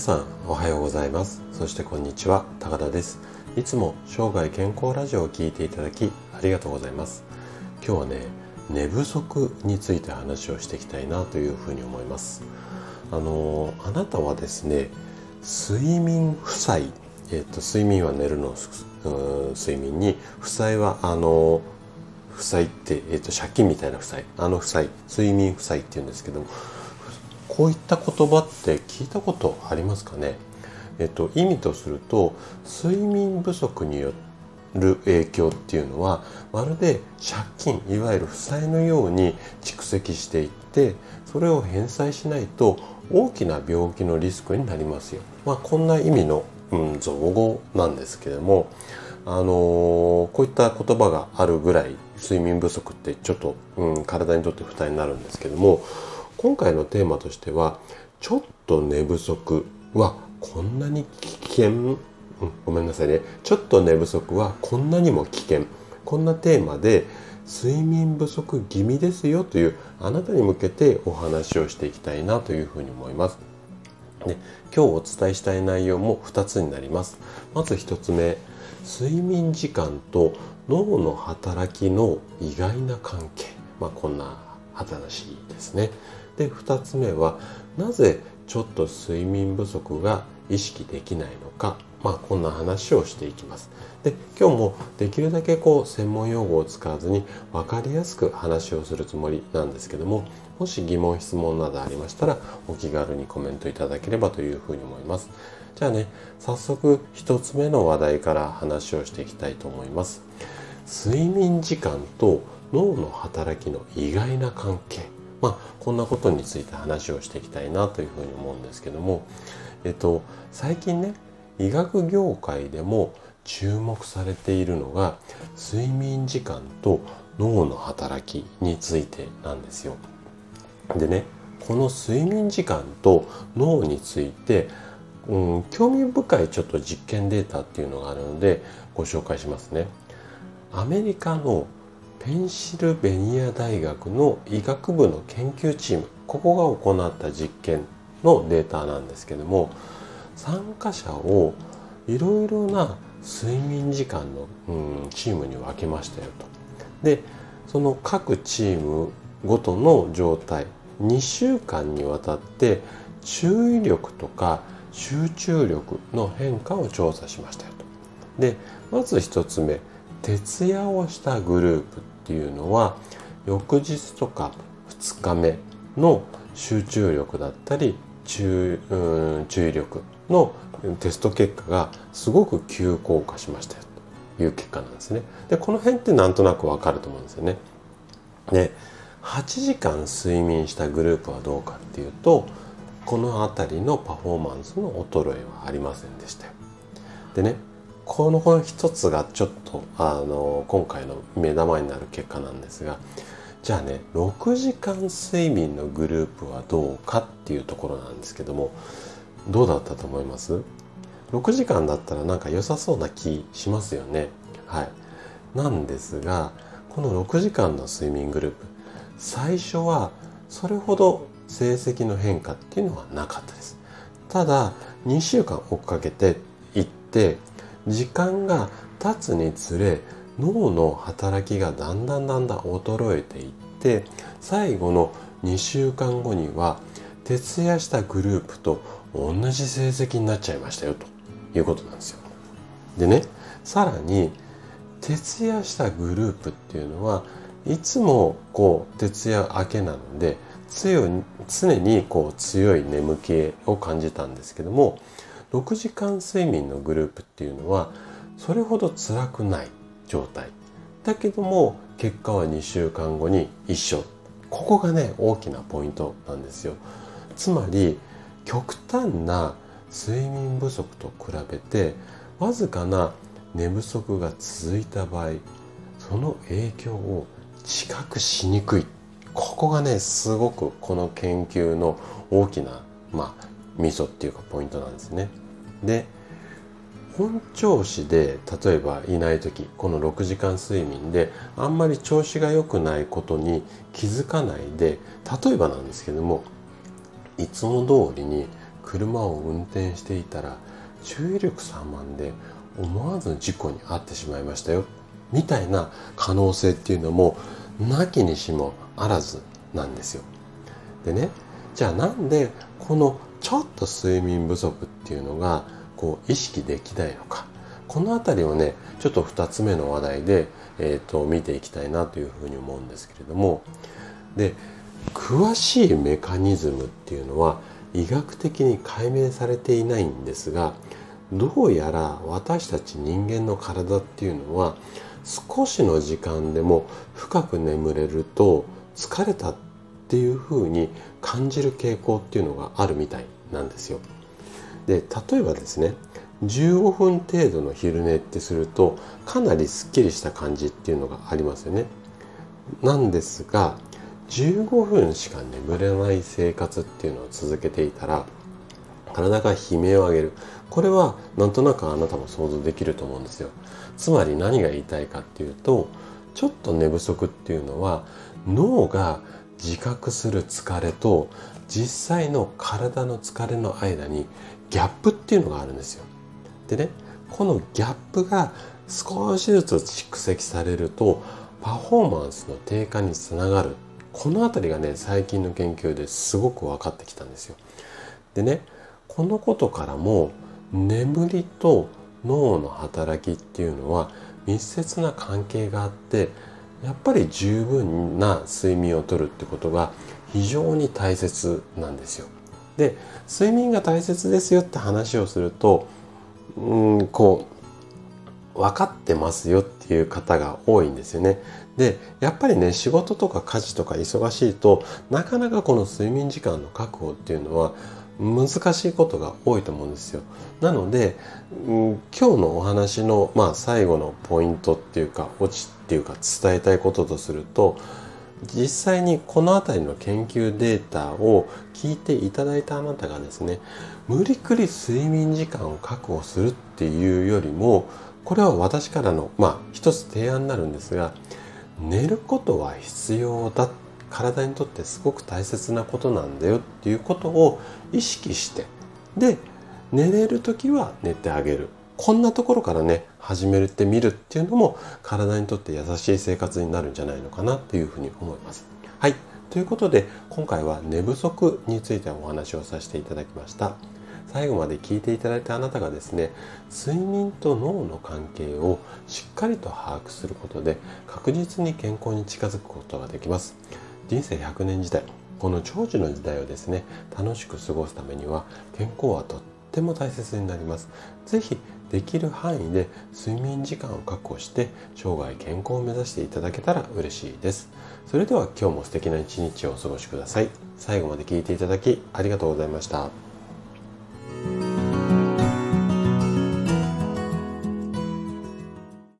さんおはようございます。そしてこんにちは。高田です。いつも生涯健康ラジオを聴いていただきありがとうございます。今日はね寝不足について話をしていきたいなというふうに思います。あのあなたはですね睡眠負債えっ、と睡眠は寝るの睡眠に負債はあの負債って、えーと、借金みたいな負債あの負債睡眠負債っていうんですけどもこういった言葉って聞いたことありますかね？えっ、と意味とすると睡眠不足による影響っていうのはまるで借金いわゆる負債のように蓄積していってそれを返済しないと大きな病気のリスクになりますよ。まあ、こんな意味の、うん、造語なんですけどもあのー、こういった言葉があるぐらい睡眠不足ってちょっと、うん、体にとって負担になるんですけども今回のテーマとしてはちょっと寝不足はこんなに危険、うん、ごめんなさいねちょっと寝不足はこんなにも危険こんなテーマで睡眠不足気味ですよというあなたに向けてお話をしていきたいなというふうに思います。で今日お伝えしたい内容も2つになります。まず1つ目睡眠時間と脳の働きの意外な関係、まあ、こんな話ですね。で2つ目はなぜちょっと睡眠不足が意識できないのか、まあ、こんな話をしていきます。で今日もできるだけこう専門用語を使わずに分かりやすく話をするつもりなんですけどももし疑問質問などありましたらお気軽にコメントいただければというふうに思います。じゃあね早速1つ目の話題から話をしていきたいと思います。睡眠時間と脳の働きの意外な関係まあこんなことについて話をしていきたいなというふうに思うんですけどもえっと最近ね医学業界でも注目されているのが睡眠時間と脳の働きについてなんですよ。でねこの睡眠時間と脳について、うん、興味深いちょっと実験データっていうのがあるのでご紹介しますね。アメリカのペンシルベニア大学の医学部の研究チームここが行った実験のデータなんですけども参加者をいろいろな睡眠時間の、うん、チームに分けましたよと。でその各チームごとの状態2週間にわたって注意力とか集中力の変化を調査しましたよと。でまず1つ目徹夜をしたグループっていうのは翌日とか2日目の集中力だったり注注意力のテスト結果がすごく急降下しましたよという結果なんですね。でこの辺ってなんとなくわかると思うんですよね。で8時間睡眠したグループはどうかっていうとこの辺りのパフォーマンスの衰えはありませんでしたよ。でねこの一つがちょっとあの今回の目玉になる結果なんですがじゃあね6時間睡眠のグループはどうかっていうところなんですけどもどうだったと思います ?6 時間だったらなんか良さそうな気しますよね。はい。なんですが、この6時間の睡眠グループ、最初はそれほど成績の変化っていうのはなかったです。ただ、2週間追っかけていって、時間が経つにつれ、脳の働きがだんだんだんだん衰えていって、最後の2週間後には、徹夜したグループと同じ成績になっちゃいましたよということなんですよ。でねさらに徹夜したグループっていうのはいつもこう徹夜明けなので常にこう強い眠気を感じたんですけども6時間睡眠のグループっていうのはそれほど辛くない状態。だけども結果は2週間後に一緒。ここがね大きなポイントなんですよ。つまり極端な睡眠不足と比べてわずかな寝不足が続いた場合その影響を知覚しにくい。ここがねすごくこの研究の大きなまあミソっていうかポイントなんですね。で本調子で例えばいない時この6時間睡眠であんまり調子が良くないことに気づかないで例えばなんですけどもいつも通りに車を運転していたら注意力散漫で思わず事故に遭ってしまいましたよみたいな可能性っていうのもなきにしもあらずなんですよ。でねじゃあなんでこのちょっと睡眠不足っていうのがこう意識できないのかこの辺りをねちょっと2つ目の話題で、えーと、見ていきたいなというふうに思うんですけれどもで詳しいメカニズムっていうのは医学的に解明されていないんですがどうやら私たち人間の体っていうのは少しの時間でも深く眠れると疲れたっていうふうに感じる傾向っていうのがあるみたいなんですよ。で例えばですね15分程度の昼寝ってするとかなりすっきりした感じっていうのがありますよね。なんですが15分しか眠れない生活っていうのを続けていたら体が悲鳴を上げるこれはなんとなくあなたも想像できると思うんですよつまり何が言いたいかっていうとちょっと寝不足っていうのは脳が自覚する疲れと実際の体の疲れの間にギャップっていうのがあるんですよ。でねこのギャップが少しずつ蓄積されるとパフォーマンスの低下につながる。この辺りがね最近の研究ですごく分かってきたんですよ。でねこのことからも眠りと脳の働きっていうのは密接な関係があってやっぱり十分な睡眠をとるってことが非常に大切なんですよ。で睡眠が大切ですよって話をするとうんこう分かってますよっていう方が多いんですよね。でやっぱりね仕事とか家事とか忙しいとなかなかこの睡眠時間の確保っていうのは難しいことが多いと思うんですよ。なので、うん、今日のお話の、まあ、最後のポイントっていうかオチっていうか伝えたいこととすると実際にこの辺りの研究データを聞いていただいたあなたがですね無理くり睡眠時間を確保するっていうよりもこれは私からのまあ一つ提案になるんですが寝ることは必要だっ体にとってすごく大切なことなんだよっていうことを意識してで寝れる時は寝てあげるこんなところからね始めてみるっていうのも体にとって優しい生活になるんじゃないのかなというふうに思います。はいということで今回は寝不足についてお話をさせていただきました。最後まで聞いていただいたあなたがですね睡眠と脳の関係をしっかりと把握することで確実に健康に近づくことができます人生100年時代この長寿の時代をですね楽しく過ごすためには健康はとっても大切になります。是非できる範囲で睡眠時間を確保して生涯健康を目指していただけたら嬉しいです。それでは今日も素敵な一日をお過ごしください。最後まで聞いていただきありがとうございました。